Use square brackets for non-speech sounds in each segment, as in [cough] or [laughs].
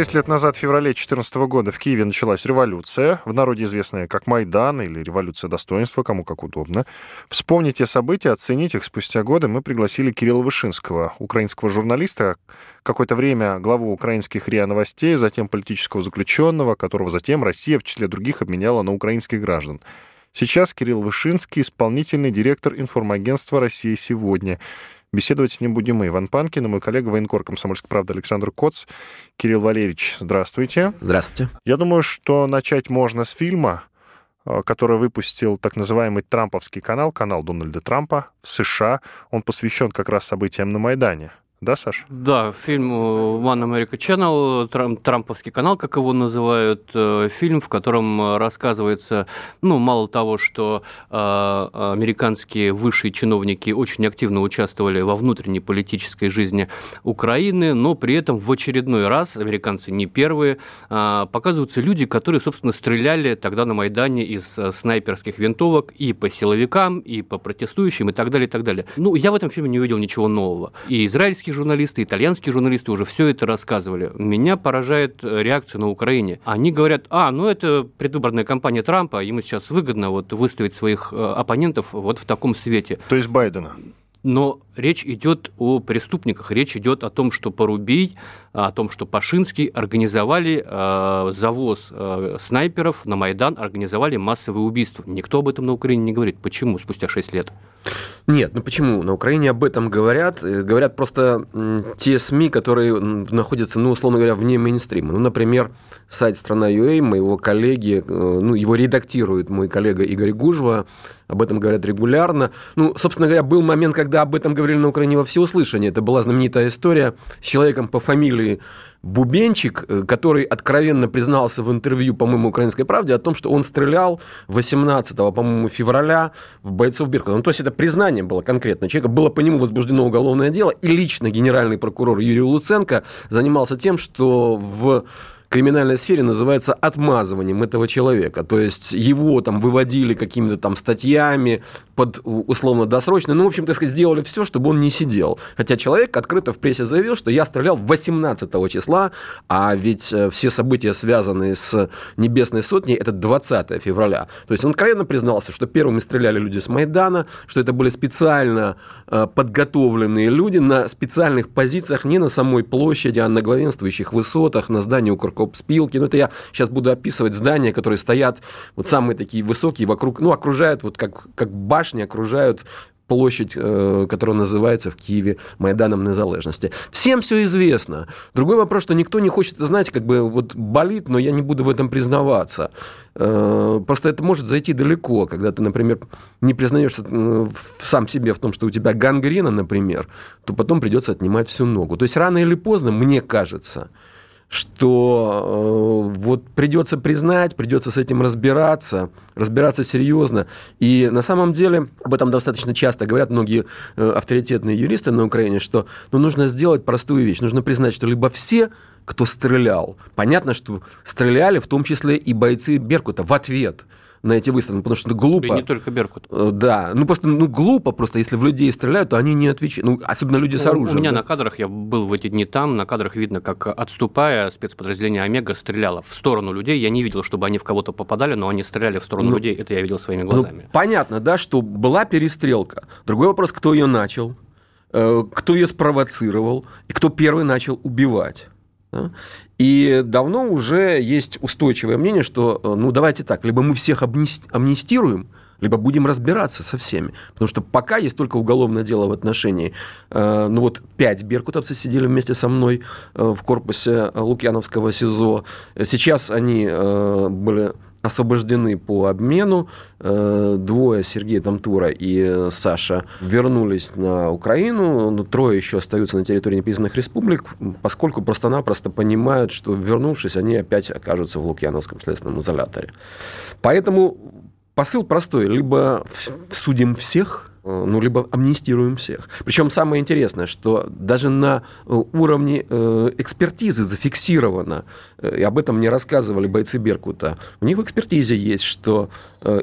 Шесть лет назад, в феврале 2014 года, в Киеве началась революция, в народе известная как Майдан или революция достоинства, кому как удобно. Вспомнить те события, оценить их спустя годы мы пригласили Кирилла Вышинского, украинского журналиста, какое-то время главу украинских РИА Новостей, затем политического заключенного, которого затем Россия в числе других обменяла на украинских граждан. Сейчас Кирилл Вышинский, исполнительный директор информагентства «Россия сегодня». Беседовать с ним будем мы, Иван Панкин, и мой коллега, военкор «Комсомольской правды» Александр Коц. Кирилл Валерьевич, здравствуйте. Здравствуйте. Я думаю, что начать можно с фильма, э, который выпустил так называемый Трамповский канал, канал Дональда Трампа в США. Он посвящен как раз событиям на Майдане. Да, Саш? Да, фильм One America Channel, трамповский канал, как его называют, э, фильм, в котором рассказывается, ну, мало того, что э, американские высшие чиновники очень активно участвовали во внутренней политической жизни Украины, но при этом в очередной раз, американцы не первые, э, показываются люди, которые, собственно, стреляли тогда на Майдане из снайперских винтовок и по силовикам, и по протестующим, и так далее, и так далее. Ну, я в этом фильме не увидел ничего нового. И израильские английские журналисты, итальянские журналисты уже все это рассказывали. Меня поражает э, реакция на Украине. Они говорят, а, ну это предвыборная кампания Трампа, ему сейчас выгодно вот выставить своих э, оппонентов вот в таком свете. То есть Байдена? Но речь идет о преступниках, речь идет о том, что Порубий, о том, что Пашинский организовали э, завоз э, снайперов на Майдан, организовали массовые убийства. Никто об этом на Украине не говорит. Почему спустя 6 лет? Нет, ну почему? На Украине об этом говорят. Э, говорят просто те СМИ, которые находятся, ну, условно говоря, вне мейнстрима. Ну, например, сайт «Страна.ua» моего коллеги, э, ну, его редактирует мой коллега Игорь Гужва, об этом говорят регулярно. Ну, собственно говоря, был момент, когда об этом говорили на Украине во всеуслышание. Это была знаменитая история с человеком по фамилии Бубенчик, э, который откровенно признался в интервью, по-моему, «Украинской правде» о том, что он стрелял 18, по-моему, февраля в бойцов Беркута. Ну, то есть это признание было конкретно. Человека было по нему возбуждено уголовное дело, и лично генеральный прокурор Юрий Луценко занимался тем, что в криминальной сфере называется отмазыванием этого человека. То есть его там выводили какими-то там статьями под условно досрочно. Ну, в общем, так сказать, сделали все, чтобы он не сидел. Хотя человек открыто в прессе заявил, что я стрелял 18 числа, а ведь э, все события, связанные с Небесной Сотней, это 20 февраля. То есть он откровенно признался, что первыми стреляли люди с Майдана, что это были специально э, подготовленные люди на специальных позициях, не на самой площади, а на главенствующих высотах, на здании у Копспилки. Ну, это я сейчас буду описывать здания, которые стоят вот самые такие высокие вокруг, ну, окружают вот как, как башни, окружают площадь, э, которая называется в Киеве Майданом Незалежности. Всем все известно. Другой вопрос, что никто не хочет, знаете, как бы вот болит, но я не буду в этом признаваться. Э, просто это может зайти далеко, когда ты, например, не признаешься э, сам себе в том, что у тебя гангрена, например, то потом придется отнимать всю ногу. То есть рано или поздно, мне кажется, что э, вот придется признать, придется с этим разбираться, разбираться серьезно. И на самом деле об этом достаточно часто говорят многие э, авторитетные юристы на Украине, что ну, нужно сделать простую вещь. Нужно признать, что либо все, кто стрелял, понятно, что стреляли в том числе и бойцы Беркута в ответ – на эти выстрелы, потому что это глупо. И не только Беркут. Э, да, ну просто ну, глупо просто, если в людей стреляют, то они не отвечают, ну, особенно люди с оружием. У меня да? на кадрах, я был в эти дни там, на кадрах видно, как отступая, спецподразделение Омега стреляло в сторону людей, я не видел, чтобы они в кого-то попадали, но они стреляли в сторону ну, людей, это я видел своими ну, глазами. Ну, понятно, да, что была перестрелка. Другой вопрос, кто ее начал, э, кто ее спровоцировал и кто первый начал убивать. Да? И давно уже есть устойчивое мнение, что, э, ну, давайте так, либо мы всех амнистируем, либо будем разбираться со всеми. Потому что пока есть только уголовное дело в отношении, э, ну вот пять беркутовцев сидели вместе со мной э, в корпусе Лукьяновского СИЗО. Сейчас они были освобождены по обмену. Э, двое, Сергей Тамтура и Саша, вернулись на Украину. Но трое еще остаются на территории непризнанных республик, поскольку просто-напросто понимают, что, вернувшись, они опять окажутся в Лукьяновском следственном изоляторе. Поэтому посыл простой. Либо судим всех – Э, ну, либо амнистируем всех. Причем самое интересное, что даже на э, уровне э, экспертизы зафиксировано, и об этом мне рассказывали бойцы Беркута, у них в экспертизе есть, что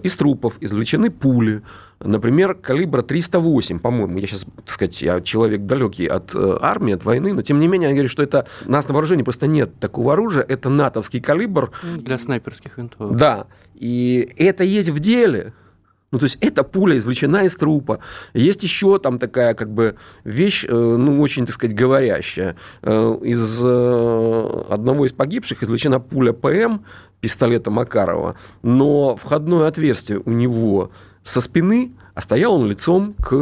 из трупов извлечены пули, например, калибра 308, по-моему, я сейчас, так сказать, я человек далекий от э, армии, от войны, но тем не менее, они говорят, что это, у нас на вооружении просто нет такого оружия, это натовский калибр. Для снайперских винтовок. Да, и это есть в деле, ну, то есть эта пуля извлечена из трупа. Есть еще там такая как бы вещь, э, ну, очень, так сказать, говорящая. Э, из э, одного из погибших извлечена пуля ПМ пистолета Макарова, но входное отверстие у него со спины, а стоял он лицом к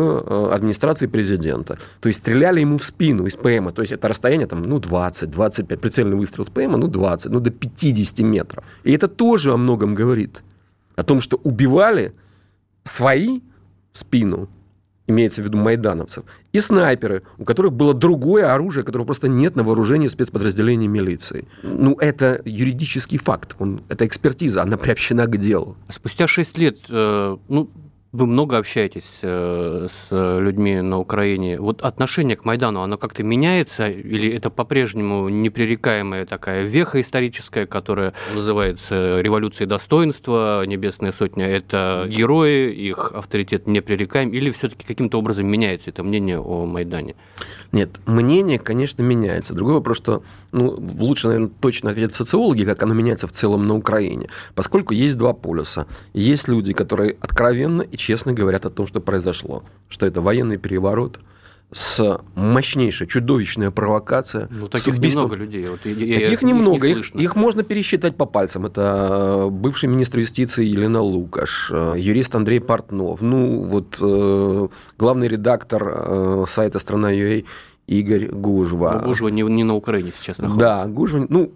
администрации президента. То есть стреляли ему в спину из ПМа. То есть это расстояние там, ну, 20, 25, прицельный выстрел с ПМа, ну, 20, ну, до 50 метров. И это тоже о многом говорит. О том, что убивали свои в спину, имеется в виду майдановцев, и снайперы, у которых было другое оружие, которого просто нет на вооружении спецподразделений милиции. Ну, это юридический факт, он, это экспертиза, она приобщена к делу. Спустя шесть лет, э, ну, вы много общаетесь э, с людьми на Украине. Вот отношение к Майдану, оно как-то меняется или это по-прежнему непререкаемая такая веха историческая, которая называется революцией достоинства, Небесная Сотня – это герои, их авторитет непререкаем, или все-таки каким-то образом меняется это мнение о Майдане? Нет, мнение, конечно, меняется. Другой вопрос, что ну, лучше, наверное, точно ответят социологи, как оно меняется в целом на Украине. Поскольку есть два полюса. Есть люди, которые откровенно и честно говорят о том, что произошло. Что это военный переворот, с мощнейшей, чудовищная провокация. Ну, таких немного людей. Вот, я, таких я, немного. Их, их, их можно пересчитать по пальцам. Это бывший министр юстиции Елена Лукаш, э, юрист Андрей Портнов, ну, вот э, главный редактор э, сайта «Страна.ua» Игорь Гужва. Но Гужва не, не на Украине сейчас находится. Да, Гужва, ну,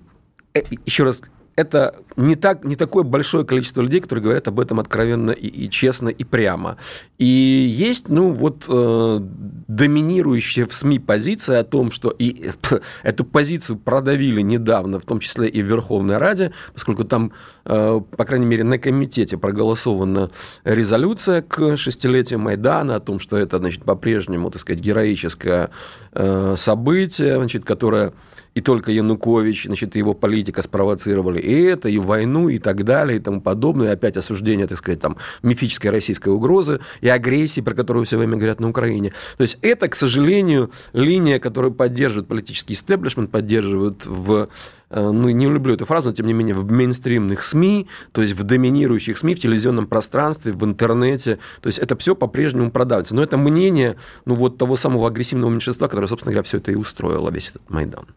э, еще раз, это не, так, не такое большое количество людей, которые говорят об этом откровенно и, и честно, и прямо. И есть, ну, вот э, доминирующая в СМИ позиция о том, что и [laughs] эту позицию продавили недавно, в том числе и в Верховной Раде, поскольку там, э, по крайней мере, на комитете проголосована резолюция к шестилетию Майдана о том, что это, значит, по-прежнему, так сказать, героическое э, событие, значит, которое и только Янукович, значит, его политика спровоцировали и это, и войну, и так далее, и тому подобное, и опять осуждение, так сказать, там, мифической российской угрозы и агрессии, про которую все время говорят на Украине. То есть это, к сожалению, линия, которую поддерживает политический истеблишмент, поддерживают в э, ну, не люблю эту фразу, но тем не менее, в мейнстримных СМИ, то есть в доминирующих СМИ, в телевизионном пространстве, в интернете, то есть это все по-прежнему продавится. Но это мнение, ну, вот того самого агрессивного меньшинства, которое, собственно говоря, все это и устроило, весь этот Майдан.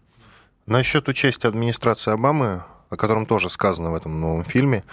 Насчет участия администрации Обамы, о котором тоже сказано в этом новом фильме,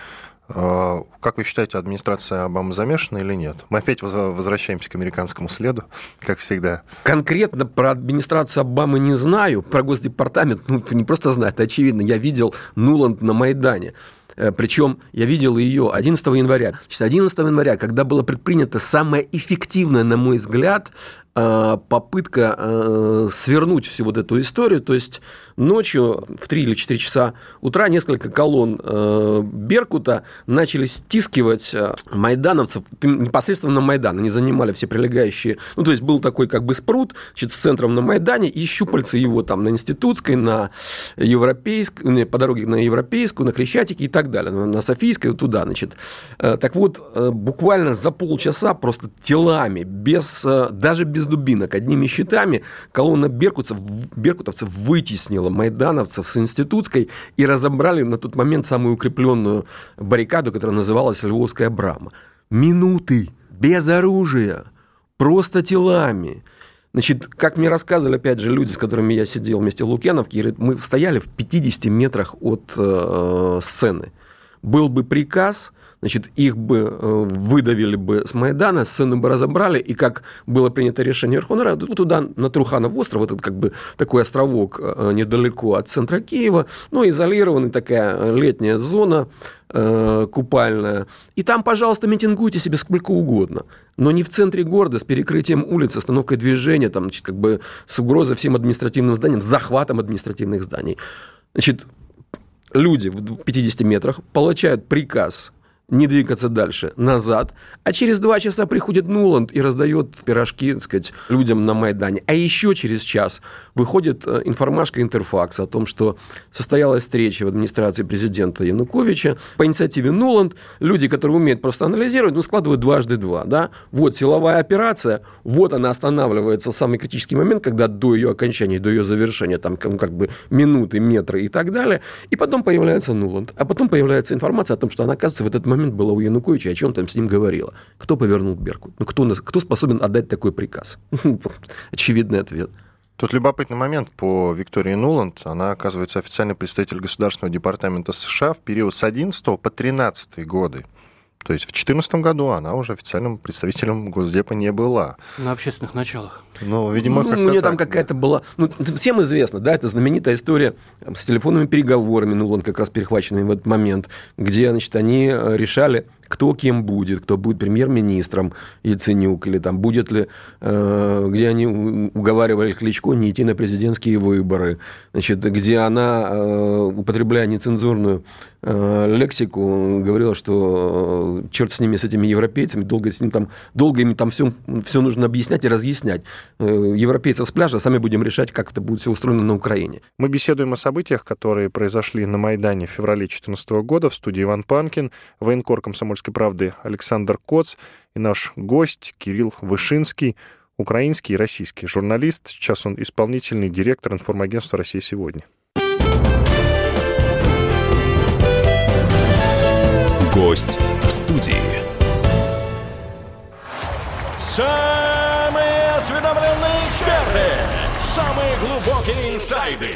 э, как вы считаете, администрация Обамы замешана или нет? Мы опять возвращаемся к американскому следу, как всегда. Конкретно про администрацию Обамы не знаю, про Госдепартамент, ну, не просто знаю, это очевидно. Я видел Нуланд на Майдане. Э, Причем я видел ее 11 января. 11 января, когда было предпринято самое эффективное, на мой взгляд, попытка э, свернуть всю вот эту историю. То есть ночью в 3 или 4 часа утра несколько колонн э, Беркута начали стискивать майдановцев непосредственно на Майдан. Они занимали все прилегающие... Ну, то есть был такой как бы спрут значит, с центром на Майдане и щупальцы его там на Институтской, на Европейской, по дороге на Европейскую, на Крещатике и так далее, на Софийской, туда, значит. Так вот, буквально за полчаса просто телами, без, даже без дубинок, одними щитами колонна беркутцев, беркутовцев вытеснила майдановцев с Институтской и разобрали на тот момент самую укрепленную баррикаду, которая называлась Львовская брама. Минуты, без оружия, просто телами. Значит, как мне рассказывали, опять же, люди, с которыми я сидел вместе в Лукьяновке, мы стояли в 50 метрах от э, сцены. Был бы приказ, значит, их бы э, выдавили бы с Майдана, сцену бы разобрали, и как было принято решение Верховной Рады, туда, на Труханов остров, этот как бы такой островок э, недалеко от центра Киева, ну, изолированный, такая летняя зона, э, купальная. И там, пожалуйста, митингуйте себе сколько угодно. Но не в центре города, с перекрытием улиц, остановкой движения, там, значит, как бы с угрозой всем административным зданиям, с захватом административных зданий. Значит, люди в 50 метрах получают приказ не двигаться дальше, назад. А через два часа приходит Нуланд и раздает пирожки, так сказать, людям на Майдане. А еще через час выходит э, информашка Интерфакса о том, что состоялась встреча в администрации президента Януковича по инициативе Нуланд. Люди, которые умеют просто анализировать, ну, складывают дважды два. Да? Вот силовая операция, вот она останавливается в самый критический момент, когда до ее окончания, до ее завершения, там ну, как бы минуты, метры и так далее. И потом появляется Нуланд. А потом появляется информация о том, что она, оказывается, в этот момент момент была у Януковича, о чем там с ним говорила. Кто повернул Беркут? Ну, кто, кто способен отдать такой приказ? [laughs] Очевидный ответ. Тут любопытный момент по Виктории Нуланд. Она, оказывается, официальный представитель Государственного департамента США в период с 11 по 13 годы. То есть в 2014 году она уже официальным представителем Госдепа не была. На общественных началах. Ну, видимо, ну, как-то У нее там какая-то да. была... Ну, всем известно, да, это знаменитая история с телефонными переговорами, ну, он как раз перехваченный в этот момент, где, значит, они э, решали кто кем будет, кто будет премьер-министром Яценюк, или там будет ли, э, где они уговаривали Кличко не идти на президентские выборы, значит, где она, э, употребляя нецензурную э, лексику, говорила, что черт с ними, с этими европейцами, долго, с ним там, долго им там все, все нужно объяснять и разъяснять. Европейцев с пляжа, сами будем решать, как это будет все устроено на Украине. Мы беседуем о событиях, которые произошли на Майдане в феврале 2014 года в студии Иван Панкин, военкор комсомольский «Комсомольской правды» Александр Коц и наш гость Кирилл Вышинский, украинский и российский журналист. Сейчас он исполнительный директор информагентства «Россия сегодня». Гость в студии. Самые осведомленные эксперты, самые глубокие инсайды,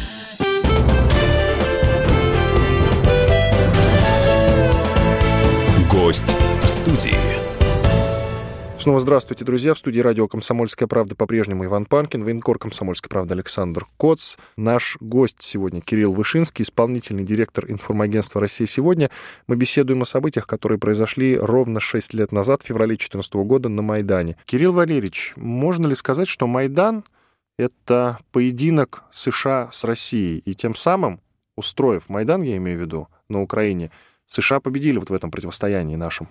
Гость в студии. Снова здравствуйте, друзья. В студии радио «Комсомольская правда» по-прежнему Иван Панкин, военкор «Комсомольской правды» Александр Коц. Наш гость сегодня Кирилл Вышинский, исполнительный директор информагентства «Россия сегодня». Мы беседуем о событиях, которые произошли ровно 6 лет назад, в феврале 2014 года на Майдане. Кирилл Валерьевич, можно ли сказать, что Майдан — это поединок США с Россией, и тем самым, устроив Майдан, я имею в виду, на Украине — США победили вот в этом противостоянии нашем?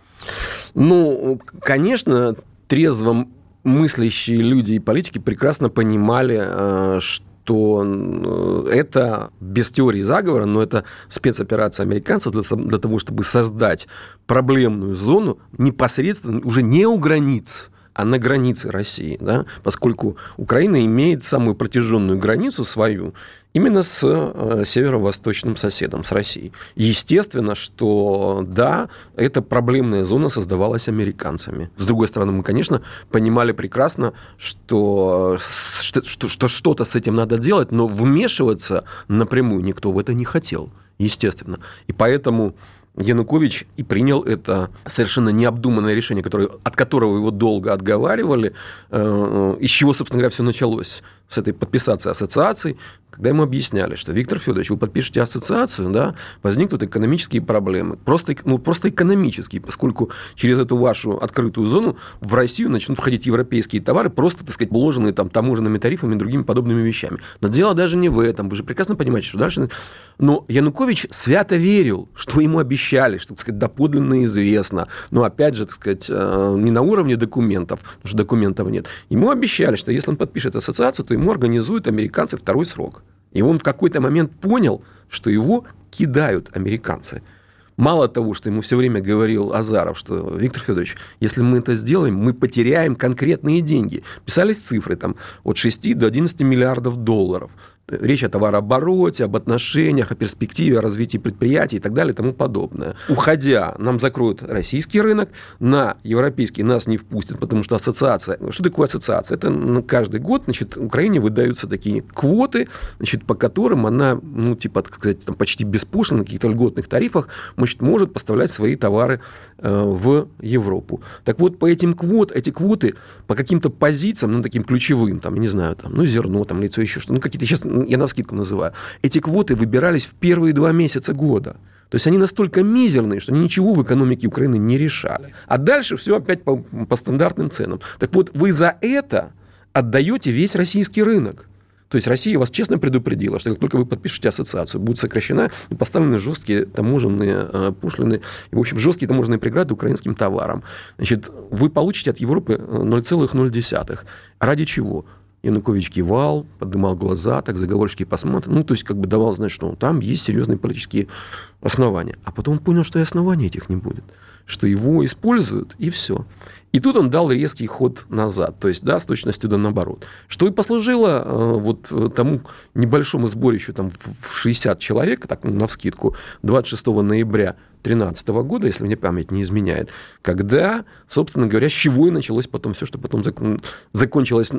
Ну, конечно, трезво мыслящие люди и политики прекрасно понимали, э, что э, это без теории заговора, но это спецоперация американцев для того, чтобы создать проблемную зону непосредственно уже не у границ, а на границе России, да, поскольку Украина имеет самую протяженную границу свою именно с э, северо-восточным соседом, с Россией. Естественно, что да, эта проблемная зона создавалась американцами. С другой стороны, мы, конечно, понимали прекрасно, что, что, что что-то с этим надо делать, но вмешиваться напрямую никто в это не хотел, естественно. И поэтому Янукович и принял это совершенно необдуманное решение, которое, от которого его долго отговаривали, э, из чего, собственно говоря, все началось с этой подписацией ассоциаций, когда ему объясняли, что Виктор Федорович, вы подпишете ассоциацию, да, возникнут экономические проблемы. Просто, ну, просто экономические, поскольку через эту вашу открытую зону в Россию начнут входить европейские товары, просто, так сказать, уложенные там таможенными тарифами и другими подобными вещами. Но дело даже не в этом. Вы же прекрасно понимаете, что дальше... Но Янукович свято верил, что ему обещали, что, так сказать, доподлинно известно. Но, опять же, так сказать, э, не на уровне документов, потому что документов нет. Ему обещали, что если он подпишет ассоциацию, то ему организуют американцы второй срок. И он в какой-то момент понял, что его кидают американцы. Мало того, что ему все время говорил Азаров, что Виктор Федорович, если мы это сделаем, мы потеряем конкретные деньги. Писались цифры там от 6 до 11 миллиардов долларов. Речь о товарообороте, об отношениях, о перспективе, о развитии предприятий и так далее и тому подобное. Уходя, нам закроют российский рынок, на европейский нас не впустят, потому что ассоциация... Что такое ассоциация? Это каждый год, значит, Украине выдаются такие квоты, значит, по которым она, ну, типа, так сказать, там, почти беспошлино, на каких-то льготных тарифах, значит, может поставлять свои товары э, в Европу. Так вот, по этим квот, эти квоты по каким-то позициям, ну, таким ключевым, там, не знаю, там, ну, зерно, там, лицо, еще что-то, ну, какие-то сейчас, я на скидку называю, эти квоты выбирались в первые два месяца года. То есть они настолько мизерные, что они ничего в экономике Украины не решали. А дальше все опять по, по стандартным ценам. Так вот, вы за это отдаете весь российский рынок. То есть Россия вас честно предупредила, что как только вы подпишете ассоциацию, будет сокращена и поставлены жесткие таможенные э, пошлины, и, в общем, жесткие таможенные преграды украинским товарам. Значит, вы получите от Европы 0,0. Ради чего? Янукович кивал, поднимал глаза, так заговорщики посмотрели. Ну, то есть, как бы давал знать, что там есть серьезные политические основания. А потом он понял, что и оснований этих не будет. Что его используют, и все. И тут он дал резкий ход назад, то есть, да, с точностью да наоборот. Что и послужило э, вот тому небольшому сборищу там, в 60 человек, так, на вскидку, 26 ноября 2013 года, если мне память не изменяет, когда, собственно говоря, с чего и началось потом все, что потом закон, закончилось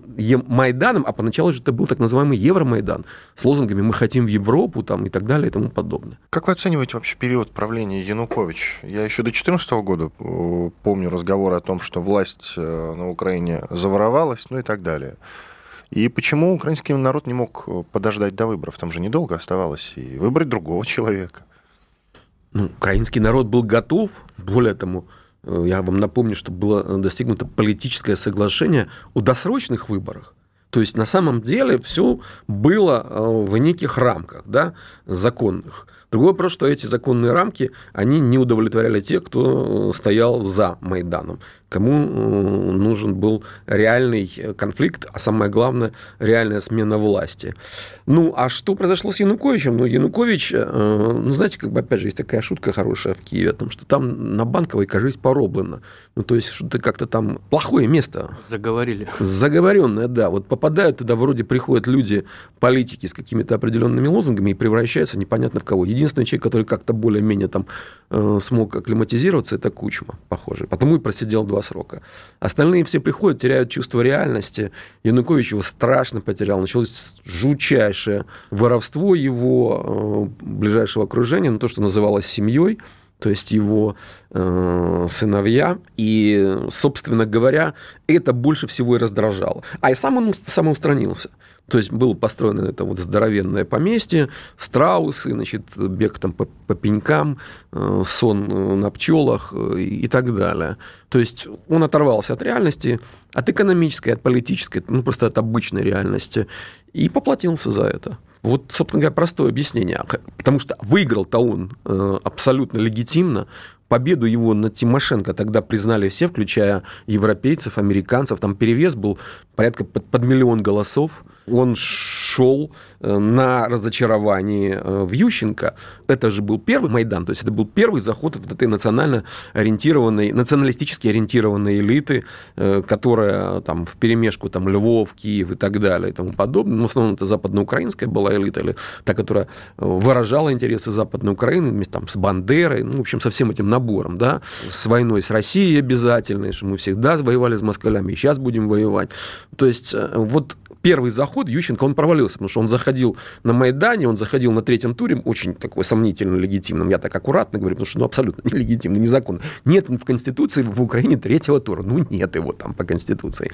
Майданом, а поначалу же это был так называемый Евромайдан с лозунгами «Мы хотим в Европу» там, и так далее и тому подобное. Как вы оцениваете вообще период правления Янукович? Я еще до 2014 года э, помню разговоры о том, что власть э, на Украине заворовалась, ну и так далее. И почему украинский народ не мог э, подождать до выборов? Там же недолго оставалось, и выбрать другого человека. Ну, украинский народ был готов, более тому, э, я вам напомню, что было достигнуто политическое соглашение о досрочных выборах. То есть на самом деле все было в неких рамках да, законных. Другой вопрос, что эти законные рамки, они не удовлетворяли тех, кто стоял за Майданом кому э, нужен был реальный конфликт, а самое главное, реальная смена власти. Ну, а что произошло с Януковичем? Ну, Янукович, э, ну, знаете, как бы, опять же, есть такая шутка хорошая в Киеве, о том, что там на Банковой, кажись, пороблено. Ну, то есть, что-то как-то там плохое место. Заговорили. Заговоренное, да. Вот попадают туда, вроде приходят люди, политики с какими-то определенными лозунгами и превращаются непонятно в кого. Единственный человек, который как-то более-менее там э, смог акклиматизироваться, это Кучма, похоже. Потому и просидел два срока. Остальные все приходят, теряют чувство реальности. Янукович его страшно потерял. Началось жутчайшее воровство его э, ближайшего окружения, на то, что называлось семьей то есть его сыновья. И, собственно говоря, это больше всего и раздражало. А и сам он самоустранился. То есть было построено это вот здоровенное поместье, страусы, значит, бег там по, по пенькам, э, сон э, на пчелах э, и так далее. То есть он оторвался от реальности, от экономической, от политической, ну просто от обычной реальности, и поплатился за это. Вот, собственно говоря, простое объяснение. Потому что выиграл-то он абсолютно легитимно, победу его над Тимошенко тогда признали все, включая европейцев, американцев. Там перевес был порядка под, под миллион голосов он шел э, на разочаровании э, в Ющенко. Это же был первый Майдан, то есть это был первый заход вот этой национально ориентированной, националистически ориентированной элиты, э, которая там в перемешку там Львов, Киев и так далее и тому подобное. Ну, в основном это западноукраинская была элита, или та, которая выражала интересы Западной Украины вместе там, с Бандерой, ну, в общем, со всем этим набором, да, с войной с Россией обязательной, что мы всегда воевали с москалями, и сейчас будем воевать. То есть вот первый заход Ющенко, он провалился, потому что он заходил на Майдане, он заходил на третьем туре, очень такой сомнительно легитимным, я так аккуратно говорю, потому что ну, абсолютно [laughs] нелегитимно, незаконно. Нет в Конституции в Украине третьего тура, ну нет его там по Конституции.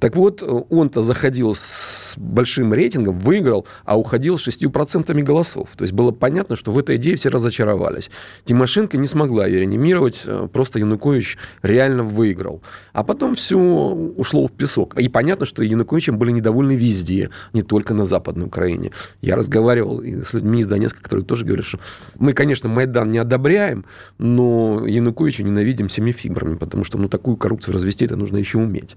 Так вот, он-то заходил с большим рейтингом, выиграл, а уходил с 6% голосов. То есть было понятно, что в этой идее все разочаровались. Тимошенко не смогла ее реанимировать, э, просто Янукович реально выиграл. А потом все ушло в песок. И понятно, что Януковичем были недовольны довольны везде, не только на Западной Украине. Я разговаривал с людьми из Донецка, которые тоже говорят, что мы, конечно, Майдан не одобряем, но Януковича ненавидим всеми фибрами, потому что ну, такую коррупцию развести это нужно еще уметь.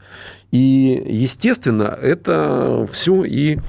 И, естественно, это все и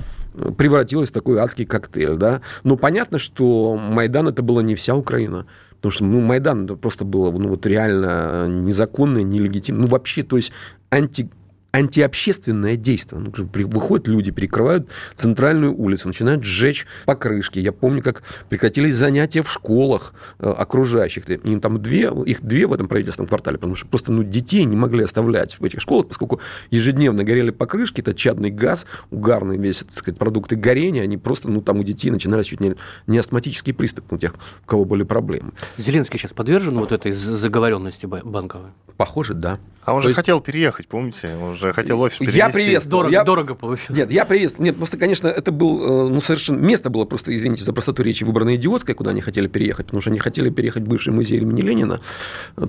превратилось в такой адский коктейль. Да? Но понятно, что Майдан это была не вся Украина. Потому что ну, Майдан это просто было ну, вот реально незаконно, нелегитимно. Ну, вообще, то есть анти антиобщественное действие. Ну, выходят люди, перекрывают центральную улицу, начинают сжечь покрышки. Я помню, как прекратились занятия в школах э, окружающих. Им там две, их две в этом правительственном квартале, потому что просто ну, детей не могли оставлять в этих школах, поскольку ежедневно горели покрышки, это чадный газ, угарный весь, так сказать, продукты горения, они просто, ну, там у детей начинались чуть не, не астматический приступ у тех, у кого были проблемы. Зеленский сейчас подвержен вот этой заговоренности банковой? Похоже, да. А он То же есть... хотел переехать, помните? Он же хотел офис перевести. Я приветствовал. Дорого, я... дорого получил. Нет, я приветствовал. Нет, просто, конечно, это был, э, ну, совершенно... Место было просто, извините за простоту речи, выбрано идиотское, куда они хотели переехать, потому что они хотели переехать в бывший музей имени Ленина.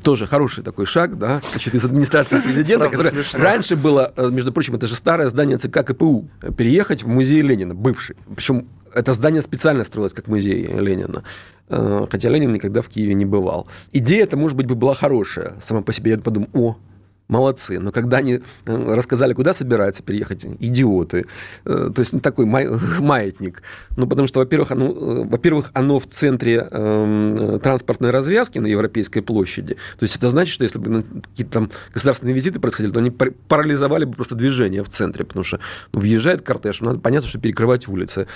Тоже хороший такой шаг, да, значит, из администрации [laughs] президента, который раньше было, э, между прочим, это же старое здание ЦК КПУ, переехать в музей Ленина, бывший. Причем это здание специально строилось как музей Ленина. Э, хотя Ленин никогда в Киеве не бывал. Идея это, может быть, бы была хорошая. Сама по себе я подумал, о, молодцы. Но когда они э, рассказали, куда собираются переехать, идиоты. Э, то есть ну, такой [laughs] маятник. Ну, потому что, во-первых, оно, э, во-первых, оно в центре э, транспортной развязки на Европейской площади. То есть это значит, что если бы ну, какие-то там государственные визиты происходили, то они парализовали бы просто движение в центре, потому что ну, въезжает кортеж, надо понятно, что перекрывать улицы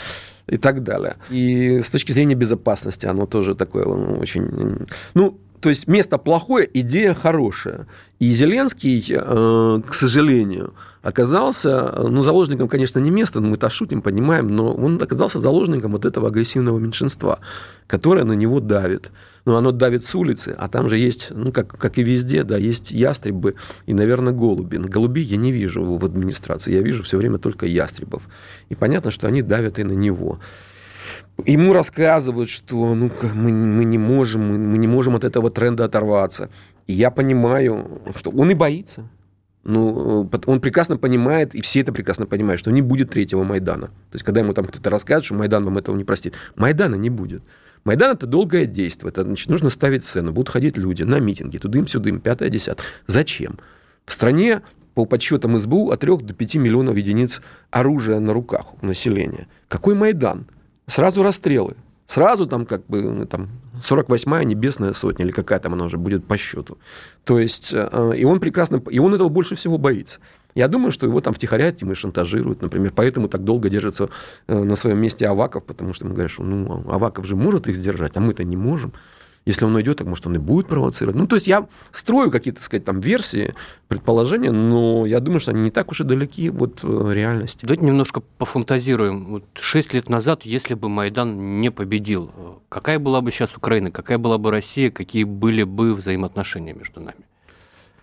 и так далее. И с точки зрения безопасности оно тоже такое ну, очень... Ну, то есть место плохое, идея хорошая. И Зеленский, э, к сожалению, оказался, ну, заложником, конечно, не места, мы-то шутим, понимаем, но он оказался заложником вот этого агрессивного меньшинства, которое на него давит. Но оно давит с улицы, а там же есть, ну, как, как и везде, да, есть ястребы и, наверное, голуби. Голубей я не вижу в администрации, я вижу все время только ястребов. И понятно, что они давят и на него. Ему рассказывают, что ну, мы, мы, не можем, мы, мы не можем от этого тренда оторваться. И я понимаю, что он и боится. Ну, э, он прекрасно понимает, и все это прекрасно понимают, что не будет третьего Майдана. То есть, когда ему там кто-то расскажет, что Майдан вам этого не простит, Майдана не будет. Майдан – это долгое действие. Это, значит, нужно ставить цену. Будут ходить люди на митинги, тудым-сюдым, пятое, десятое. Зачем? В стране, по подсчетам СБУ, от 3 до 5 миллионов единиц оружия на руках у населения. Какой Майдан? Сразу расстрелы. Сразу там как бы ну, там 48-я небесная сотня или какая там она уже будет по счету. То есть, э, и он прекрасно, и он этого больше всего боится. Я думаю, что его там втихаря тем шантажируют, например, поэтому так долго держится э, на своем месте Аваков, потому что ему говорят, что ну, Аваков же может их сдержать, а мы-то не можем. Если он уйдет, так может он и будет провоцировать. Ну, то есть я строю какие-то, так сказать, там версии, предположения, но я думаю, что они не так уж и далеки от э, реальности. Давайте немножко пофантазируем. Вот шесть лет назад, если бы Майдан не победил, какая была бы сейчас Украина, какая была бы Россия, какие были бы взаимоотношения между нами?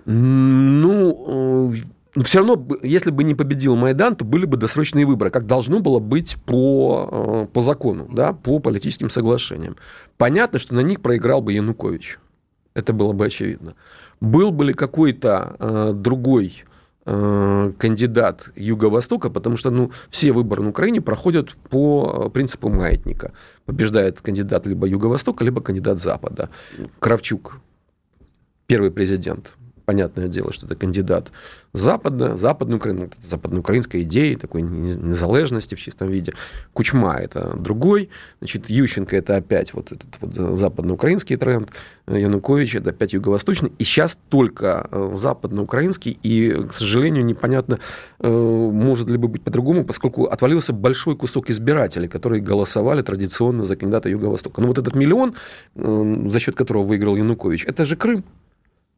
Ну, э, все равно, если бы не победил Майдан, то были бы досрочные выборы, как должно было быть по, э, по закону, да, по политическим соглашениям. Понятно, что на них проиграл бы Янукович. Это было бы очевидно. Был бы ли какой-то э, другой э, кандидат Юго-Востока, потому что ну, все выборы на Украине проходят по принципу маятника. Побеждает кандидат либо Юго-Востока, либо кандидат Запада. Кравчук, первый президент понятное дело, что это кандидат западная, западной Украины, западноукраинской идеи, такой незалежности в чистом виде. Кучма – это другой, значит, Ющенко – это опять вот этот вот западноукраинский тренд, Янукович – это опять юго-восточный, и сейчас только э, западноукраинский, и, к сожалению, непонятно, э, может ли быть по-другому, поскольку отвалился большой кусок избирателей, которые голосовали традиционно за кандидата Юго-Востока. Но вот этот миллион, э, за счет которого выиграл Янукович, это же Крым.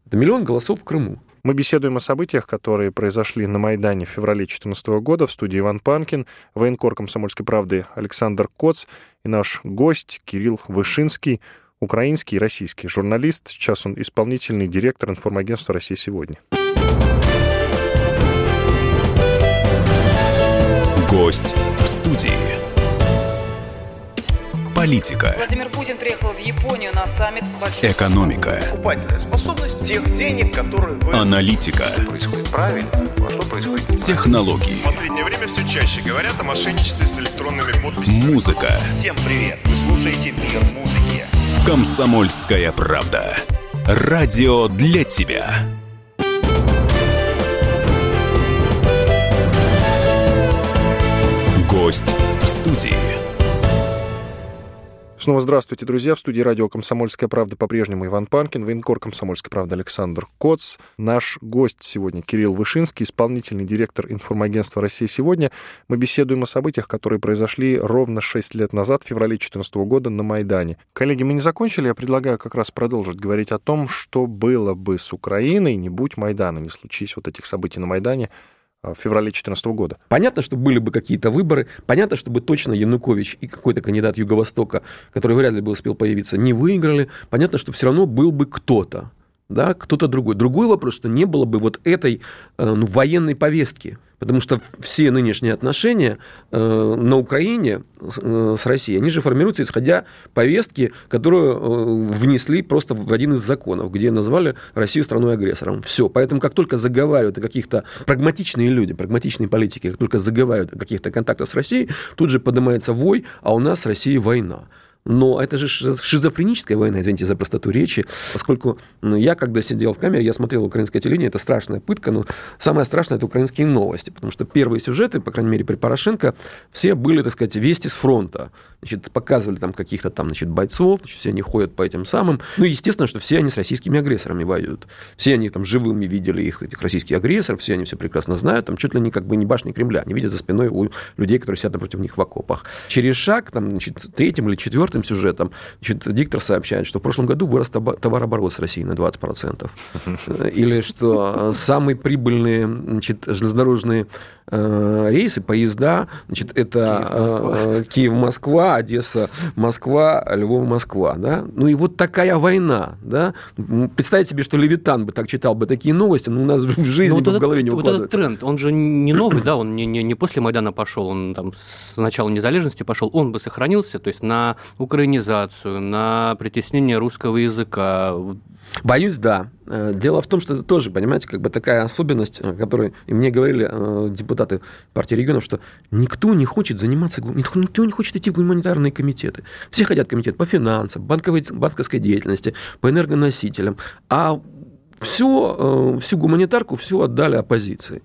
Это миллион голосов в Крыму. Мы беседуем о событиях, которые произошли на Майдане в феврале 2014 года в студии Иван Панкин, военкор «Комсомольской правды» Александр Коц и наш гость Кирилл Вышинский, украинский и российский журналист. Сейчас он исполнительный директор информагентства «Россия сегодня». Гость в студии. Политика. Владимир Путин приехал в Японию на саммит большой... Экономика. Покупательная способность тех денег, которые вы... Аналитика. Что происходит правильно, а что происходит неправильно. Технологии. В последнее время все чаще говорят о мошенничестве с электронными подписями. Музыка. Всем привет! Вы слушаете «Мир музыки». Комсомольская правда. Радио для тебя. Гость в студии. Снова здравствуйте, друзья. В студии радио «Комсомольская правда» по-прежнему Иван Панкин, военкор «Комсомольской правды» Александр Коц. Наш гость сегодня Кирилл Вышинский, исполнительный директор информагентства «Россия сегодня». Мы беседуем о событиях, которые произошли ровно 6 лет назад, в феврале 2014 года на Майдане. Коллеги, мы не закончили. Я предлагаю как раз продолжить говорить о том, что было бы с Украиной, не будь Майдана, не случись вот этих событий на Майдане в феврале 2014 года. Понятно, что были бы какие-то выборы, понятно, чтобы точно Янукович и какой-то кандидат Юго-Востока, который вряд ли бы успел появиться, не выиграли, понятно, что все равно был бы кто-то, да, кто-то другой. Другой вопрос, что не было бы вот этой ну, военной повестки, Потому что все нынешние отношения э, на Украине с, э, с Россией, они же формируются исходя повестки, которую э, внесли просто в один из законов, где назвали Россию страной-агрессором. Все. Поэтому как только заговаривают о каких-то прагматичные люди, прагматичные политики, как только заговаривают о каких-то контактах с Россией, тут же поднимается вой, а у нас с Россией война. Но это же шизофреническая война, извините за простоту речи, поскольку я, когда сидел в камере, я смотрел украинское телевидение, это страшная пытка, но самое страшное – это украинские новости, потому что первые сюжеты, по крайней мере, при Порошенко, все были, так сказать, вести с фронта. Значит, показывали там каких-то там, значит, бойцов, значит, все они ходят по этим самым. Ну, естественно, что все они с российскими агрессорами воюют. Все они там живыми видели их, этих российских агрессоров, все они все прекрасно знают, там чуть ли не как бы не башни Кремля, они видят за спиной у людей, которые сидят напротив них в окопах. Через шаг, там, значит, третьим или четвертым четвертым сюжетом, значит, диктор сообщает, что в прошлом году вырос товарооборот с Россией на 20%. Или что самые прибыльные значит, железнодорожные э, рейсы, поезда, значит, это Киев-Москва, Киев Одесса-Москва, Львов-Москва. Да? Ну и вот такая война. Да? Представьте себе, что Левитан бы так читал бы такие новости, но у нас в жизни ну, вот в голове не Вот этот тренд, он же не новый, да, он не, не, не после Майдана пошел, он там с начала незалежности пошел, он бы сохранился, то есть на украинизацию, на притеснение русского языка. Боюсь, да. Э, дело в том, что это тоже, понимаете, как бы такая особенность, о которой и мне говорили э, депутаты партии регионов, что никто не хочет заниматься, никто, не хочет идти в гуманитарные комитеты. Все хотят комитет по финансам, банковой, банковской деятельности, по энергоносителям, а все, э, всю гуманитарку все отдали оппозиции.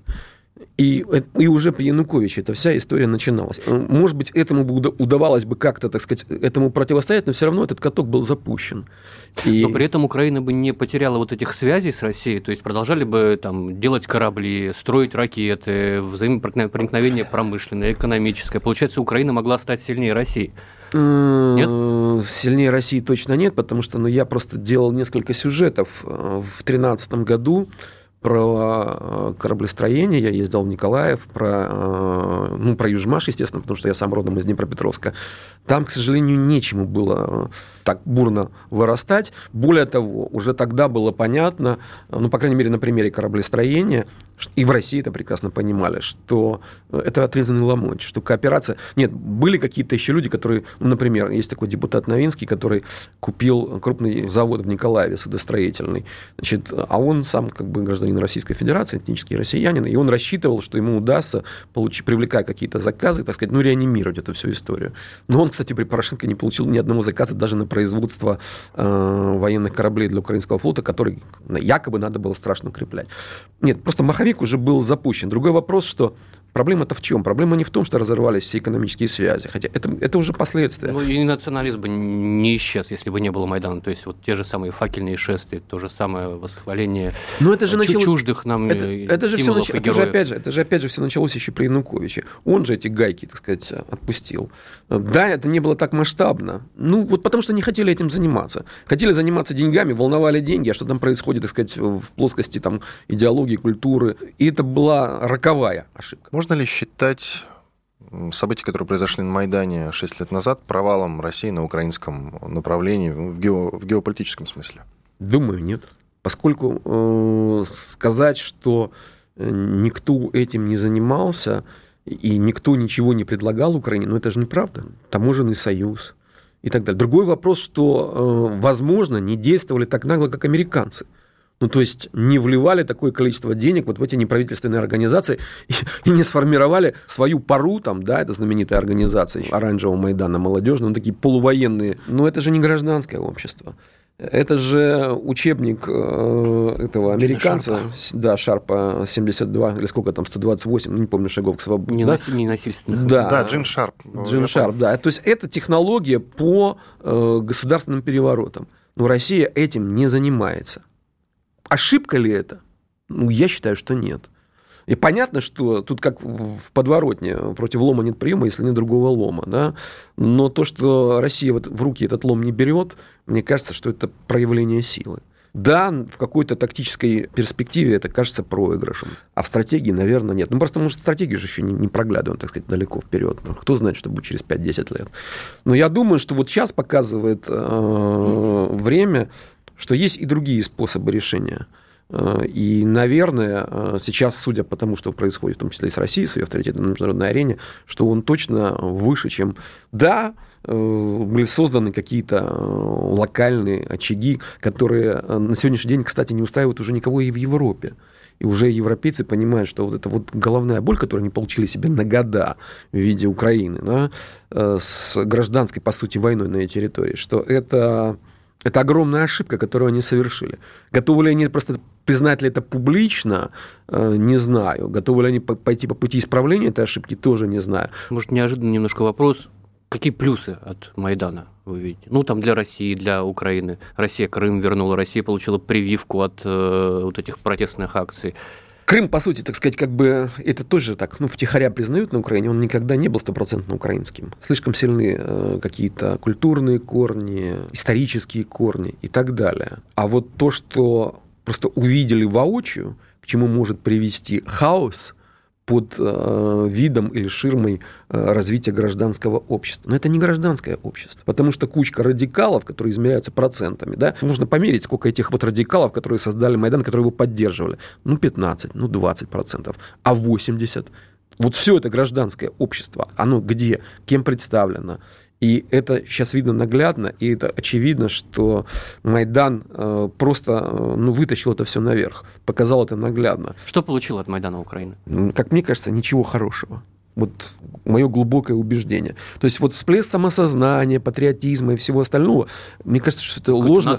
И, и уже при Януковиче эта вся история начиналась. Может быть, этому бы удавалось бы как-то, так сказать, этому противостоять, но все равно этот каток был запущен. И... Но при этом Украина бы не потеряла вот этих связей с Россией, то есть продолжали бы там делать корабли, строить ракеты, взаимопроникновение промышленное, экономическое. Получается, Украина могла стать сильнее России. Нет? Сильнее России точно нет, потому что ну, я просто делал несколько сюжетов э, в 2013 году про э, кораблестроение, я ездил в Николаев, про, э, ну, про Южмаш, естественно, потому что я сам родом из Днепропетровска. Там, к сожалению, нечему было так бурно вырастать. Более того, уже тогда было понятно, ну, по крайней мере, на примере кораблестроения, и в России это прекрасно понимали, что это отрезанный ломоть, что кооперация... Нет, были какие-то еще люди, которые, ну, например, есть такой депутат Новинский, который купил крупный завод в Николаеве, судостроительный, значит, а он сам как бы гражданин Российской Федерации, этнический россиянин, и он рассчитывал, что ему удастся, получить, привлекая какие-то заказы, так сказать, ну, реанимировать эту всю историю. Но он, кстати, при Порошенко не получил ни одного заказа даже на производство э, военных кораблей для украинского флота, который якобы надо было страшно укреплять. Нет, просто маховик уже был запущен. Другой вопрос, что Проблема-то в чем? Проблема не в том, что разорвались все экономические связи, хотя это, это уже последствия. Ну и национализм бы не исчез, если бы не было Майдана. То есть вот те же самые факельные шествия, то же самое восхваление Но это же началось... чуждых нам это, это же все нач... это же, опять же, это же опять же все началось еще при Януковиче. Он же эти гайки, так сказать, отпустил. Да, это не было так масштабно. Ну вот потому что не хотели этим заниматься. Хотели заниматься деньгами, волновали деньги, а что там происходит, так сказать, в плоскости там идеологии, культуры. И это была роковая ошибка. Можно ли считать события, которые произошли на Майдане 6 лет назад, провалом России на украинском направлении в, гео, в геополитическом смысле? Думаю, нет. Поскольку э, сказать, что э, никто этим не занимался и никто ничего не предлагал Украине, ну это же неправда. Таможенный союз и так далее. Другой вопрос, что, э, возможно, не действовали так нагло, как американцы – ну, то есть не вливали такое количество денег вот в эти неправительственные организации и, и не сформировали свою пару, там, да, это знаменитая организация Оранжевого Майдана молодежная, ну, такие полувоенные. Но это же не гражданское общество. Это же учебник э, этого американца, Шарпа. да, Шарпа 72, или сколько там, 128, не помню, шагов к свободе. Не, да? наси- не насильственных. Да, Да, Джин Шарп. Джин Шарп, да. То есть это технология по э, государственным переворотам. Но Россия этим не занимается. Ошибка ли это? Ну, я считаю, что нет. И понятно, что тут как в подворотне, против лома нет приема, если нет другого лома. Да? Но то, что Россия вот в руки этот лом не берет, мне кажется, что это проявление силы. Да, в какой-то тактической перспективе это кажется проигрышем. А в стратегии, наверное, нет. Ну, просто, может, стратегию же еще не, не проглядываем, так сказать, далеко вперед. Ну, кто знает, что будет через 5-10 лет. Но я думаю, что вот сейчас показывает э, время, что есть и другие способы решения. Э, И, наверное, э, сейчас, судя по тому, что происходит, в том числе и с Россией, с ее авторитетом на международной арене, что он точно выше, чем... Да, э, были созданы какие-то локальные очаги, которые на сегодняшний день, кстати, не устраивают уже никого и в Европе. И уже европейцы понимают, что вот эта вот головная боль, которую они получили себе на года в виде Украины, да, с гражданской, по сути, войной на этой территории, что это, это огромная ошибка, которую они совершили. Готовы ли они просто признать ли это публично, э, не знаю. Готовы ли они по- пойти по пути исправления этой ошибки, тоже не знаю. Может, неожиданный немножко вопрос. Какие плюсы от Майдана вы видите? Ну, там для России, для Украины. Россия Крым вернула, Россия получила прививку от э, вот этих протестных акций. Крым, по сути, так сказать, как бы это тоже так, ну, втихаря признают на Украине, он никогда не был стопроцентно украинским. Слишком сильны э, какие-то культурные корни, исторические корни и так далее. А вот то, что просто увидели воочию, к чему может привести хаос под э, видом или ширмой э, развития гражданского общества. Но это не гражданское общество, потому что кучка радикалов, которые измеряются процентами, да, нужно померить, сколько этих вот радикалов, которые создали Майдан, которые его поддерживали. Ну, 15, ну, 20 процентов, а 80. Вот все это гражданское общество, оно где, кем представлено. И это сейчас видно наглядно, и это очевидно, что Майдан э, просто э, ну, вытащил это все наверх, показал это наглядно. Что получила от Майдана Украина? Как мне кажется, ничего хорошего. Вот мое глубокое убеждение. То есть вот всплеск самосознания, патриотизма и всего остального, мне кажется, что это ложно.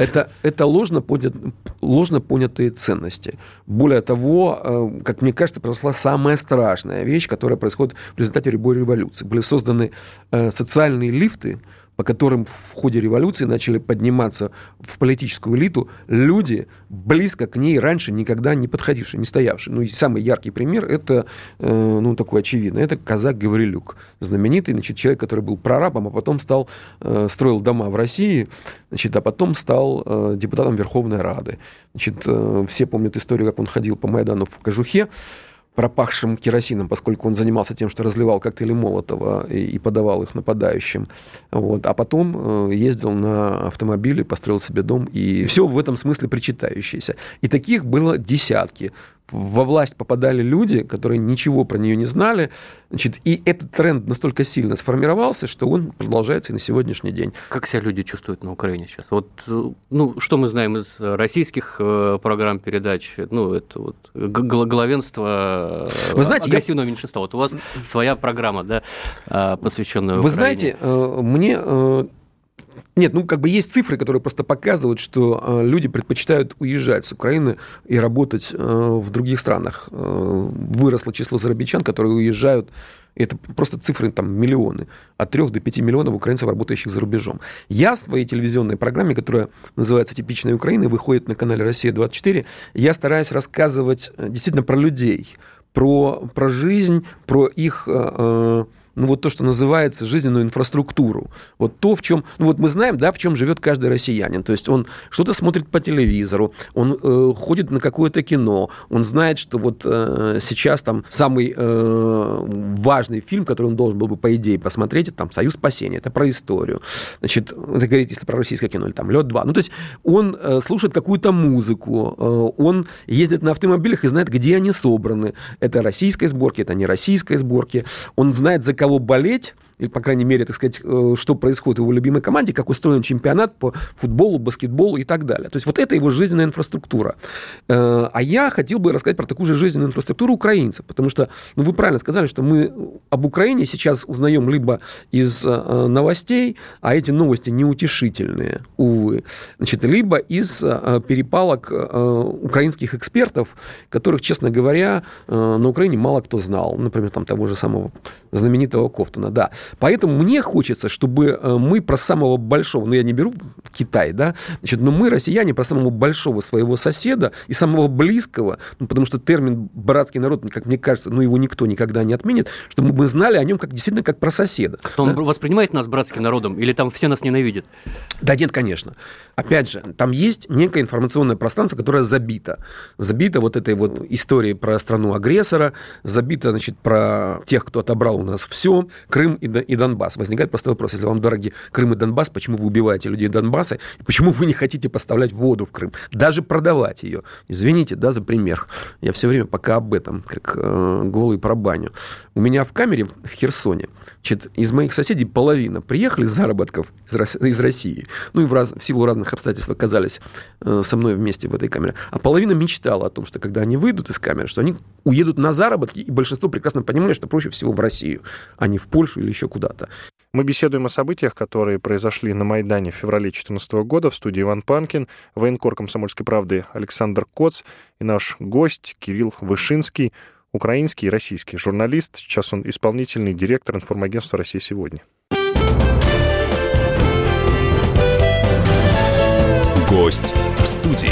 э. Это, это ложно, понят, ложно понятые ценности. Более того, э, как мне кажется, произошла самая страшная вещь, которая происходит в результате любой революции. Были созданы э, социальные лифты, по которым в ходе революции начали подниматься в политическую элиту люди, близко к ней раньше никогда не подходившие, не стоявшие. Ну и самый яркий пример это, э, ну такой очевидный, это казак Гаврилюк, знаменитый, значит, человек, который был прорабом, а потом стал, э, строил дома в России, значит, а потом стал э, депутатом Верховной Рады. Значит, э, все помнят историю, как он ходил по Майдану в кожухе, пропахшим керосином, поскольку он занимался тем, что разливал коктейли Молотова и, и подавал их нападающим. Вот. А потом э, ездил на автомобиле, построил себе дом, и все в этом смысле причитающееся. И таких было десятки. Во власть попадали люди, которые ничего про нее не знали, значит, и этот тренд настолько сильно сформировался, что он продолжается и на сегодняшний день. Как себя люди чувствуют на Украине сейчас? Вот, э, ну, что мы знаем из российских э, программ передач? Ну, это вот главенство э, Вы знаете, я- агрессивного меньшинства. Вот у вас своя программа, да, э, посвященная Вы Украине. знаете, э, мне... Нет, ну как бы есть цифры, которые просто показывают, что э, люди предпочитают уезжать с Украины и работать э, в других странах. Э, Выросло число зарабичан, которые уезжают это просто цифры там миллионы. От 3 до 5 миллионов украинцев, работающих за рубежом. Я в своей телевизионной программе, которая называется «Типичная Украина» выходит на канале «Россия-24», я стараюсь рассказывать действительно про людей, про, про жизнь, про их... э, ну, вот то, что называется жизненную инфраструктуру. Вот то, в чем... Ну, вот мы знаем, да, в чем живет каждый россиянин. То есть он что-то смотрит по телевизору, он э, ходит на какое-то кино, он знает, что вот э, сейчас там самый э, важный фильм, который он должен был бы, по идее, посмотреть, это там «Союз спасения», это про историю. Значит, это говорит, если про российское кино, или там «Лед-2». Ну, то есть он э, слушает какую-то музыку, э, он ездит на автомобилях и знает, где они собраны. Это российской сборки, это не российской сборки. Он знает, за кого болеть, или, по крайней мере, так сказать, э, что происходит в его любимой команде, как устроен чемпионат по футболу, баскетболу и так далее. То есть вот это его жизненная инфраструктура. Э, а я хотел бы рассказать про такую же жизненную инфраструктуру украинцев, потому что, ну, вы правильно сказали, что мы об Украине сейчас узнаем либо из э, новостей, а эти новости неутешительные, увы, значит, либо из перепалок украинских экспертов, которых, честно говоря, на Украине мало кто знал. Например, там того же самого знаменитого Кофтона, да. Поэтому мне хочется, чтобы э, мы про самого большого, ну я не беру Китай, да, значит, но мы, россияне, про самого большого своего соседа и самого близкого, ну, потому что термин «братский народ», как мне кажется, ну его никто никогда не отменит, чтобы мы знали о нем как действительно как про соседа. Он да? воспринимает нас братским народом или там все нас ненавидят? Да нет, конечно. Опять же, там есть некое информационное пространство, которое забито. Забито вот этой вот историей про страну-агрессора, забито, значит, про тех, кто отобрал у нас все, Крым и, и Донбасс. Возникает простой вопрос. Если вам дороги Крым и Донбасс, почему вы убиваете людей Донбасса? И почему вы не хотите поставлять воду в Крым? Даже продавать ее. Извините, да, за пример. Я все время пока об этом, как э, голый про баню. У меня в камере в Херсоне, значит, из моих соседей половина приехали с заработков из, России, ну и в, раз, в силу разных обстоятельств оказались э, со мной вместе в этой камере, а половина мечтала о том, что когда они выйдут из камеры, что они уедут на заработки, и большинство прекрасно понимали, что проще всего в Россию, а не в Польшу или еще куда-то. Мы беседуем о событиях, которые произошли на Майдане в феврале 2014 года. В студии Иван Панкин, военкор «Комсомольской правды» Александр Коц и наш гость Кирилл Вышинский – украинский и российский журналист. Сейчас он исполнительный директор информагентства «Россия сегодня». Гость в студии.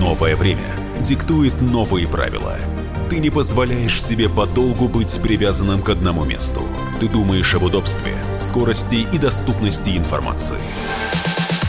Новое время диктует новые правила. Ты не позволяешь себе подолгу быть привязанным к одному месту. Ты думаешь об удобстве, скорости и доступности информации.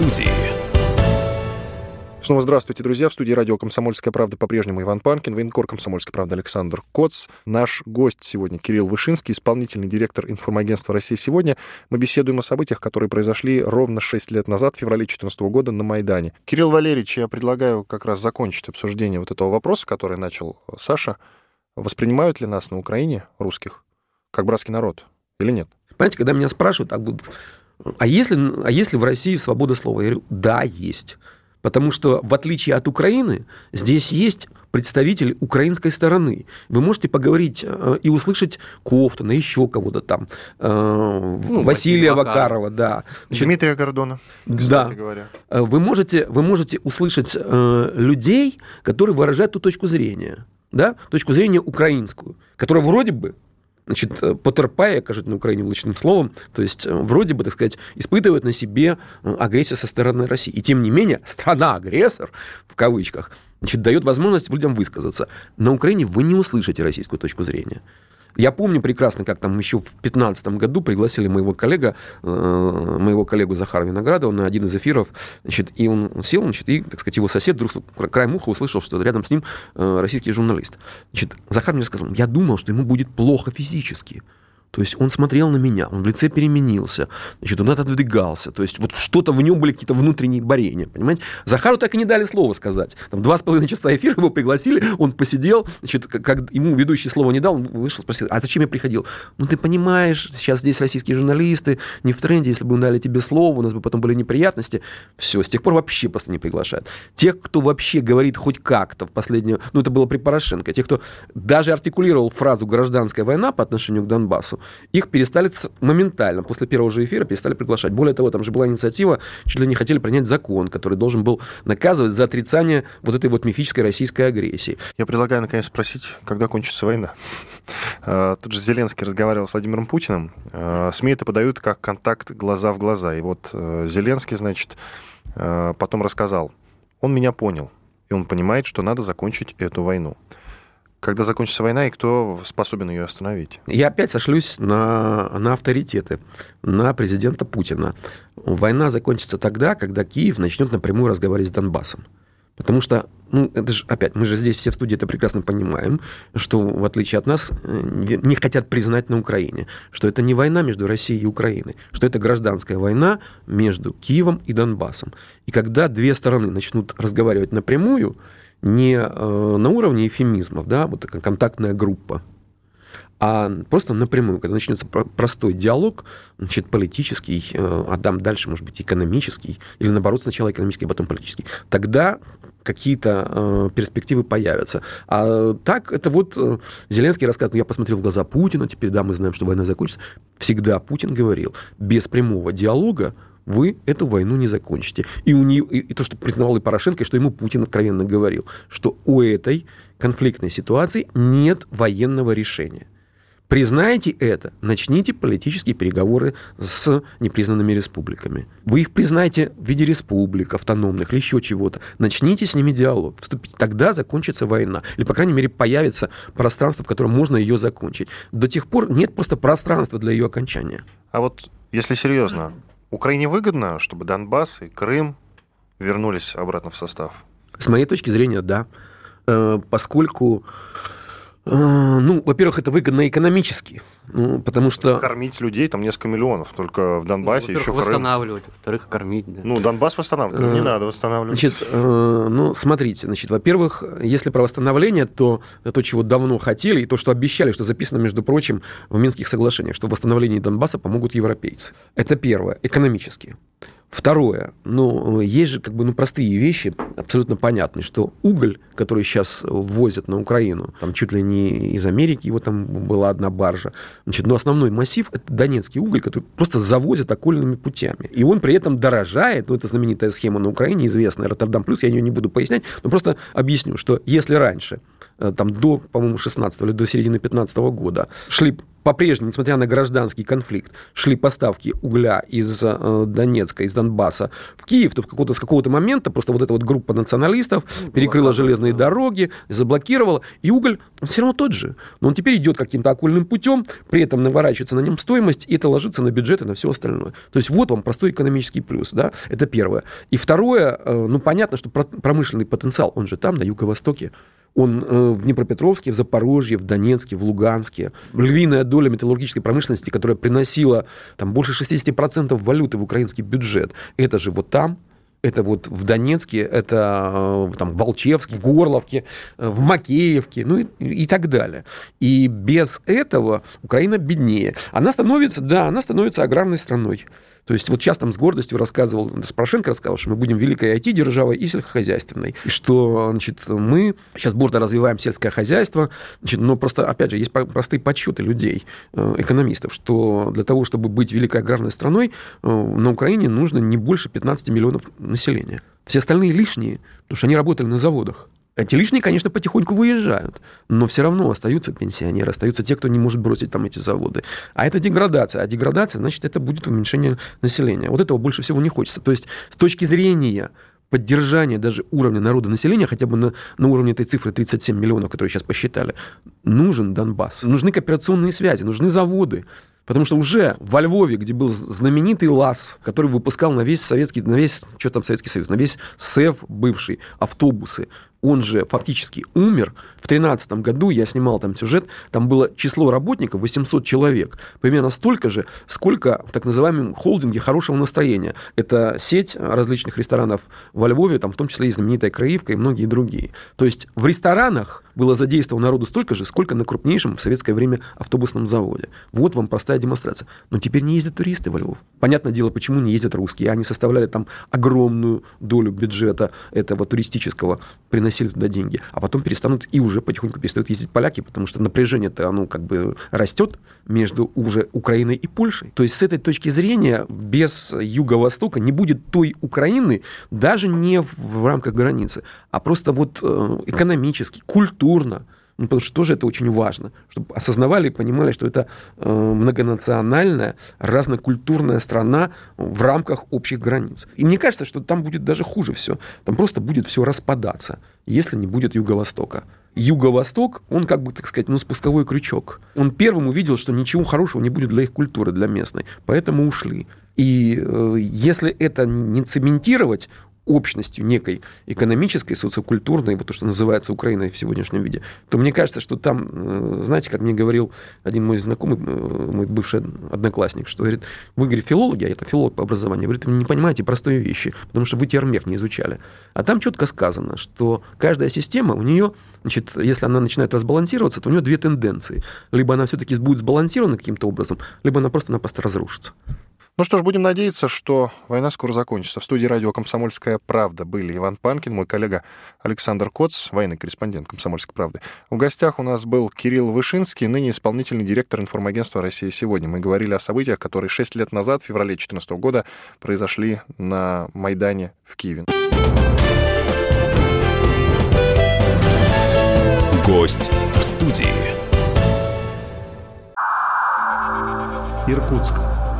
Студии. Снова здравствуйте, друзья. В студии радио «Комсомольская правда» по-прежнему Иван Панкин, военкор «Комсомольской правды» Александр Коц. Наш гость сегодня Кирилл Вышинский, исполнительный директор информагентства «Россия сегодня». Мы беседуем о событиях, которые произошли ровно 6 лет назад, в феврале 2014 года на Майдане. Кирилл Валерьевич, я предлагаю как раз закончить обсуждение вот этого вопроса, который начал Саша. Воспринимают ли нас на Украине, русских, как братский народ или нет? Понимаете, когда меня спрашивают, а а если, а если в России свобода слова? Я говорю, да, есть. Потому что, в отличие от Украины, здесь есть представитель украинской стороны. Вы можете поговорить э, и услышать Кофтона, еще кого-то там, э, ну, Василия Вакарова, да. Значит, Дмитрия Гордона, да. говоря. Э, вы можете, вы можете услышать людей, которые выражают ту точку зрения, да, точку зрения украинскую, которая вроде бы значит, э, потерпая, кажется, на Украине влучным словом, то есть э, вроде бы, так сказать, испытывает на себе э, агрессию со стороны России. И тем не менее, [laughs] страна-агрессор, в кавычках, значит, дает возможность людям высказаться. На Украине вы не услышите российскую точку зрения. Я помню прекрасно, как там еще в 2015 году пригласили моего коллега, э, моего коллегу Захара Виноградова на один из эфиров, значит, и он сел, значит, и, так сказать, его сосед вдруг краем уха услышал, что рядом с ним э, российский журналист. Значит, Захар мне сказал, я думал, что ему будет плохо физически. То есть он смотрел на меня, он в лице переменился, значит, он отодвигался. То есть вот что-то в нем были какие-то внутренние борения, понимаете? Захару так и не дали слова сказать. Там два с половиной часа эфира его пригласили, он посидел, значит, как ему ведущий слово не дал, он вышел, спросил, а зачем я приходил? Ну, ты понимаешь, сейчас здесь российские журналисты, не в тренде, если бы мы дали тебе слово, у нас бы потом были неприятности. Все, с тех пор вообще просто не приглашают. Тех, кто вообще говорит хоть как-то в последнюю, ну, это было при Порошенко, тех, кто даже артикулировал фразу «гражданская война» по отношению к Донбассу, их перестали моментально, после первого же эфира перестали приглашать. Более того, там же была инициатива, чуть ли не хотели принять закон, который должен был наказывать за отрицание вот этой вот мифической российской агрессии. Я предлагаю, наконец, спросить, когда кончится война. А, тут же Зеленский разговаривал с Владимиром Путиным. А, СМИ это подают как контакт глаза в глаза. И вот э, Зеленский, значит, э, потом рассказал, он меня понял. и он понимает, что надо закончить эту войну. Когда закончится война, и кто способен ее остановить? Я опять сошлюсь на, на авторитеты, на президента Путина. Война закончится тогда, когда Киев начнет напрямую разговаривать с Донбассом. Потому что, ну, это же, опять, мы же здесь все в студии это прекрасно понимаем, что, в отличие от нас, не хотят признать на Украине, что это не война между Россией и Украиной, что это гражданская война между Киевом и Донбассом. И когда две стороны начнут разговаривать напрямую, не э, на уровне эфемизмов, да, вот такая контактная группа, а просто напрямую, когда начнется простой диалог, значит, политический, э, а там дальше, может быть, экономический, или наоборот, сначала экономический, а потом политический, тогда какие-то э, перспективы появятся. А так, это вот э, Зеленский рассказывает, ну, я посмотрел в глаза Путина, теперь, да, мы знаем, что война закончится. Всегда Путин говорил, без прямого диалога вы эту войну не закончите. И, у нее, и, то, что признавал и Порошенко, и что ему Путин откровенно говорил, что у этой конфликтной ситуации нет военного решения. Признайте это, начните политические переговоры с непризнанными республиками. Вы их признаете в виде республик, автономных или еще чего-то. Начните с ними диалог, вступите. Тогда закончится война. Или, по крайней мере, появится пространство, в котором можно ее закончить. До тех пор нет просто пространства для ее окончания. А вот если серьезно, Украине выгодно, чтобы Донбасс и Крым вернулись обратно в состав? С моей точки зрения, да. Э, поскольку ну, во-первых, это выгодно экономически, ну, потому что... Кормить людей, там несколько миллионов, только в Донбассе ну, еще... восстанавливать, во-вторых, кормить, да. Ну, Донбасс восстанавливать, не э, надо восстанавливать. Значит, э, ну, смотрите, значит, во-первых, если про восстановление, то то, чего давно хотели, и то, что обещали, что записано, между прочим, в Минских соглашениях, что в восстановлении Донбасса помогут европейцы. Это первое, экономически. Второе, ну, есть же как бы ну, простые вещи, абсолютно понятные, что уголь, который сейчас ввозят на Украину, там чуть ли не из Америки, его там была одна баржа, значит, но основной массив – это донецкий уголь, который просто завозят окольными путями. И он при этом дорожает, ну, это знаменитая схема на Украине, известная, Роттердам плюс, я ее не буду пояснять, но просто объясню, что если раньше Э, там до, по-моему, 16 или до середины 15 года шли по-прежнему, несмотря на гражданский конфликт, шли поставки угля из э, Донецка, из Донбасса в Киев, то какого-то, с какого-то момента просто вот эта вот группа националистов ну, перекрыла железные да. дороги, заблокировала, и уголь он все равно тот же. Но он теперь идет каким-то окольным путем, при этом наворачивается на нем стоимость, и это ложится на бюджет и на все остальное. То есть вот вам простой экономический плюс, да, это первое. И второе, э, ну понятно, что промышленный потенциал, он же там, на юго-востоке, он э, в Днепропетровске, в Запорожье, в Донецке, в Луганске. Львиная доля металлургической промышленности, которая приносила там, больше 60% валюты в украинский бюджет, это же вот там, это вот в Донецке, это э, там, в Волчевске, в Горловке, э, в Макеевке, ну и, и так далее. И без этого Украина беднее. Она становится, да, она становится аграрной страной. То есть вот сейчас там с гордостью рассказывал, Порошенко рассказал, что мы будем великой IT-державой и сельскохозяйственной. И что, значит, мы сейчас бурно развиваем сельское хозяйство, значит, но просто, опять же, есть простые подсчеты людей, э, экономистов, что для того, чтобы быть великой аграрной страной, э, на Украине нужно не больше 15 миллионов населения. Все остальные лишние, потому что они работали на заводах. Эти лишние, конечно, потихоньку выезжают, но все равно остаются пенсионеры, остаются те, кто не может бросить там эти заводы. А это деградация. А деградация, значит, это будет уменьшение населения. Вот этого больше всего не хочется. То есть с точки зрения поддержания даже уровня народа населения, хотя бы на, на уровне этой цифры 37 миллионов, которые сейчас посчитали, нужен Донбасс. Нужны кооперационные связи, нужны заводы. Потому что уже во Львове, где был знаменитый ЛАЗ, который выпускал на весь Советский, на весь, что там Советский Союз, на весь СЭФ бывший, автобусы, он же фактически умер. В 2013 году я снимал там сюжет, там было число работников 800 человек. Примерно столько же, сколько в так называемом холдинге хорошего настроения. Это сеть различных ресторанов во Львове, там в том числе и знаменитая Краивка и многие другие. То есть в ресторанах было задействовано народу столько же, сколько на крупнейшем в советское время автобусном заводе. Вот вам простая демонстрация. Но теперь не ездят туристы во Львов. Понятное дело, почему не ездят русские. Они составляли там огромную долю бюджета этого туристического приносения приносили туда деньги, а потом перестанут и уже потихоньку перестают ездить поляки, потому что напряжение-то оно как бы растет между уже Украиной и Польшей. То есть с этой точки зрения без Юго-Востока не будет той Украины даже не в рамках границы, а просто вот э, экономически, культурно, Ну, потому что тоже это очень важно, чтобы осознавали и понимали, что это э, многонациональная, разнокультурная страна в рамках общих границ. И мне кажется, что там будет даже хуже все. Там просто будет все распадаться, если не будет Юго-Востока. Юго-Восток, он как бы, так сказать, ну, спусковой крючок. Он первым увидел, что ничего хорошего не будет для их культуры, для местной. Поэтому ушли. И э, если это не цементировать, общностью некой экономической, социокультурной, вот то, что называется Украиной в сегодняшнем виде, то мне кажется, что там, э, знаете, как мне говорил один мой знакомый, э, мой бывший одноклассник, что говорит, вы, говорит, филологи, а это филолог по образованию, говорит, вы не понимаете простые вещи, потому что вы термех не изучали. А там четко сказано, что каждая система, у нее, значит, если она начинает разбалансироваться, то у нее две тенденции. Либо она все-таки будет сбалансирована каким-то образом, либо она просто-напросто разрушится. Ну что ж, будем надеяться, что война скоро закончится. В студии радио «Комсомольская правда» были Иван Панкин, мой коллега Александр Коц, военный корреспондент «Комсомольской правды». В гостях у нас был Кирилл Вышинский, ныне исполнительный директор информагентства «Россия сегодня». Мы говорили о событиях, которые шесть лет назад, в феврале 2014 года, произошли на Майдане в Киеве. Гость в студии. Иркутск.